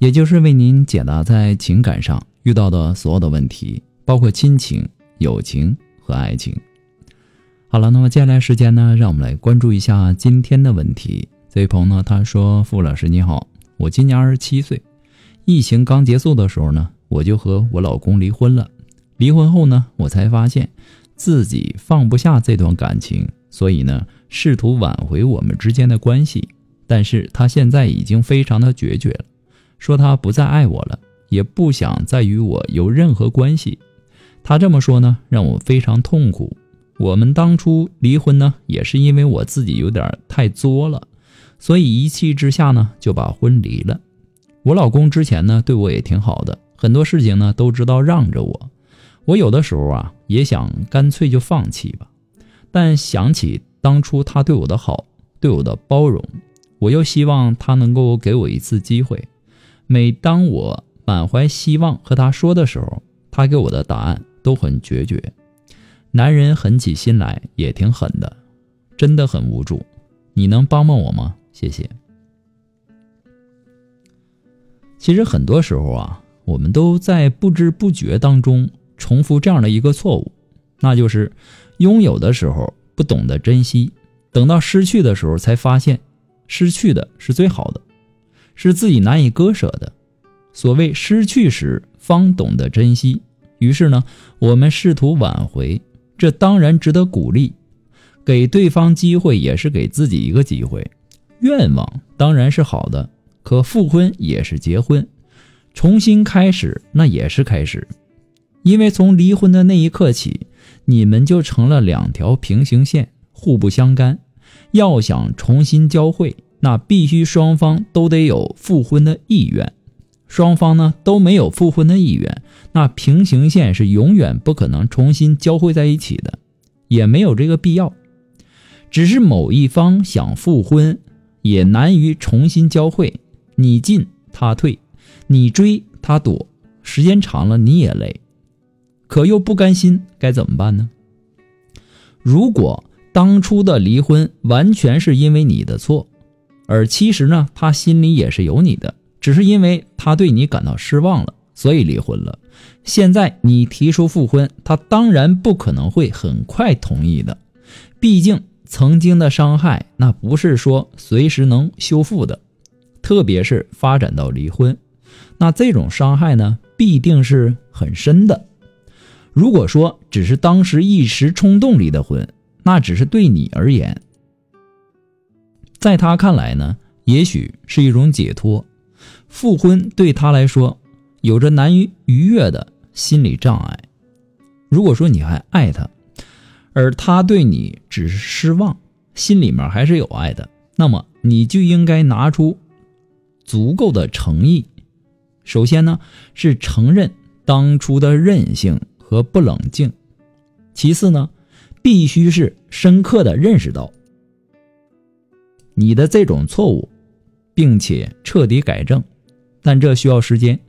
也就是为您解答在情感上遇到的所有的问题，包括亲情、友情和爱情。好了，那么接下来时间呢，让我们来关注一下今天的问题。这位朋友呢，他说：“傅老师你好，我今年二十七岁，疫情刚结束的时候呢，我就和我老公离婚了。离婚后呢，我才发现自己放不下这段感情，所以呢。”试图挽回我们之间的关系，但是他现在已经非常的决绝了，说他不再爱我了，也不想再与我有任何关系。他这么说呢，让我非常痛苦。我们当初离婚呢，也是因为我自己有点太作了，所以一气之下呢，就把婚离了。我老公之前呢，对我也挺好的，很多事情呢，都知道让着我。我有的时候啊，也想干脆就放弃吧，但想起。当初他对我的好，对我的包容，我又希望他能够给我一次机会。每当我满怀希望和他说的时候，他给我的答案都很决绝。男人狠起心来也挺狠的，真的很无助。你能帮帮我吗？谢谢。其实很多时候啊，我们都在不知不觉当中重复这样的一个错误，那就是拥有的时候。不懂得珍惜，等到失去的时候才发现，失去的是最好的，是自己难以割舍的。所谓失去时方懂得珍惜，于是呢，我们试图挽回，这当然值得鼓励。给对方机会也是给自己一个机会。愿望当然是好的，可复婚也是结婚，重新开始那也是开始，因为从离婚的那一刻起。你们就成了两条平行线，互不相干。要想重新交汇，那必须双方都得有复婚的意愿。双方呢都没有复婚的意愿，那平行线是永远不可能重新交汇在一起的，也没有这个必要。只是某一方想复婚，也难于重新交汇。你进他退，你追他躲，时间长了你也累。可又不甘心，该怎么办呢？如果当初的离婚完全是因为你的错，而其实呢，他心里也是有你的，只是因为他对你感到失望了，所以离婚了。现在你提出复婚，他当然不可能会很快同意的，毕竟曾经的伤害那不是说随时能修复的，特别是发展到离婚，那这种伤害呢，必定是很深的。如果说只是当时一时冲动离的婚，那只是对你而言，在他看来呢，也许是一种解脱。复婚对他来说，有着难以逾越的心理障碍。如果说你还爱他，而他对你只是失望，心里面还是有爱的，那么你就应该拿出足够的诚意。首先呢，是承认当初的任性。和不冷静，其次呢，必须是深刻的认识到你的这种错误，并且彻底改正，但这需要时间，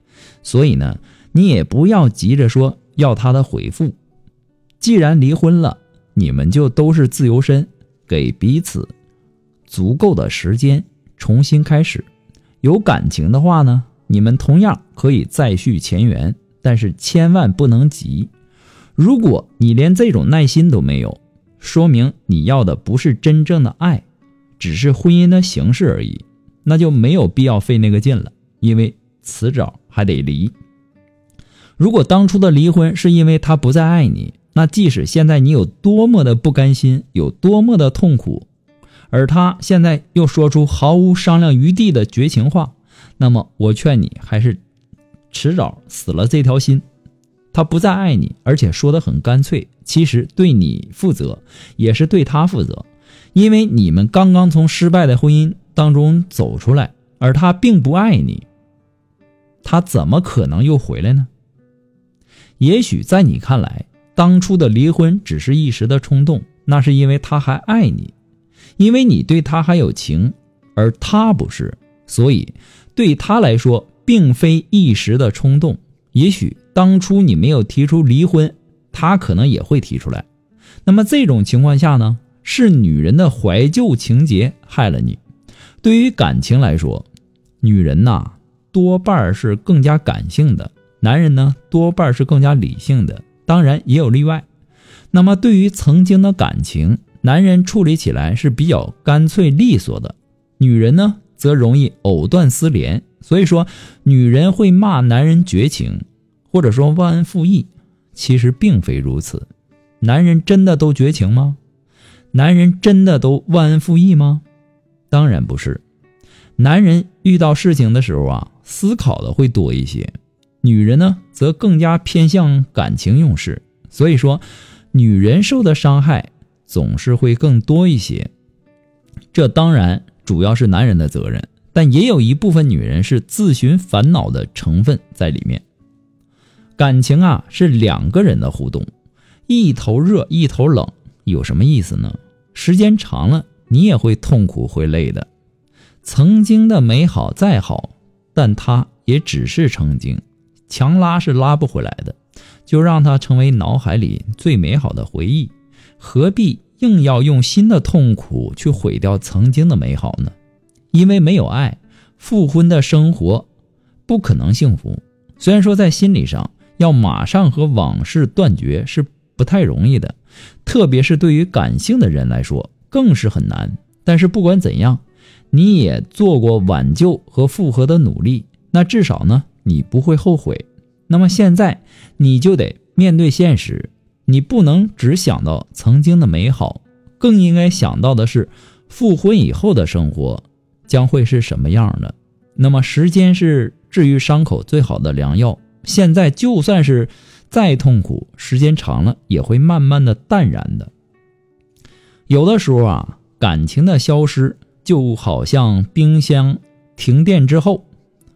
所以呢，你也不要急着说要他的回复。既然离婚了，你们就都是自由身，给彼此足够的时间重新开始。有感情的话呢，你们同样可以再续前缘。但是千万不能急，如果你连这种耐心都没有，说明你要的不是真正的爱，只是婚姻的形式而已，那就没有必要费那个劲了，因为迟早还得离。如果当初的离婚是因为他不再爱你，那即使现在你有多么的不甘心，有多么的痛苦，而他现在又说出毫无商量余地的绝情话，那么我劝你还是。迟早死了这条心，他不再爱你，而且说的很干脆。其实对你负责，也是对他负责，因为你们刚刚从失败的婚姻当中走出来，而他并不爱你。他怎么可能又回来呢？也许在你看来，当初的离婚只是一时的冲动，那是因为他还爱你，因为你对他还有情，而他不是，所以对他来说并非一时的冲动。也许当初你没有提出离婚，他可能也会提出来。那么这种情况下呢，是女人的怀旧情节害了你。对于感情来说，女人呐多半是更加感性的，男人呢多半是更加理性的。当然也有例外。那么对于曾经的感情，男人处理起来是比较干脆利索的，女人呢则容易藕断丝连。所以说，女人会骂男人绝情，或者说忘恩负义，其实并非如此。男人真的都绝情吗？男人真的都忘恩负义吗？当然不是。男人遇到事情的时候啊，思考的会多一些；女人呢，则更加偏向感情用事。所以说，女人受的伤害总是会更多一些。这当然主要是男人的责任，但也有一部分女人是自寻烦恼的成分在里面。感情啊，是两个人的互动。一头热一头冷有什么意思呢？时间长了，你也会痛苦会累的。曾经的美好再好，但它也只是曾经，强拉是拉不回来的。就让它成为脑海里最美好的回忆，何必硬要用新的痛苦去毁掉曾经的美好呢？因为没有爱，复婚的生活不可能幸福。虽然说在心理上要马上和往事断绝是。不太容易的，特别是对于感性的人来说，更是很难。但是不管怎样，你也做过挽救和复合的努力，那至少呢，你不会后悔。那么现在你就得面对现实，你不能只想到曾经的美好，更应该想到的是复婚以后的生活将会是什么样的。那么时间是治愈伤口最好的良药。现在就算是。再痛苦，时间长了也会慢慢的淡然的。有的时候啊，感情的消失就好像冰箱停电之后，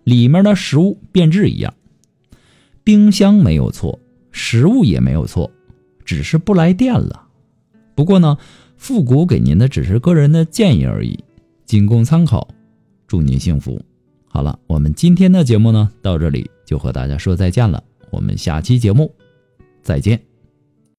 里面的食物变质一样。冰箱没有错，食物也没有错，只是不来电了。不过呢，复古给您的只是个人的建议而已，仅供参考。祝您幸福。好了，我们今天的节目呢，到这里就和大家说再见了。我们下期节目再见。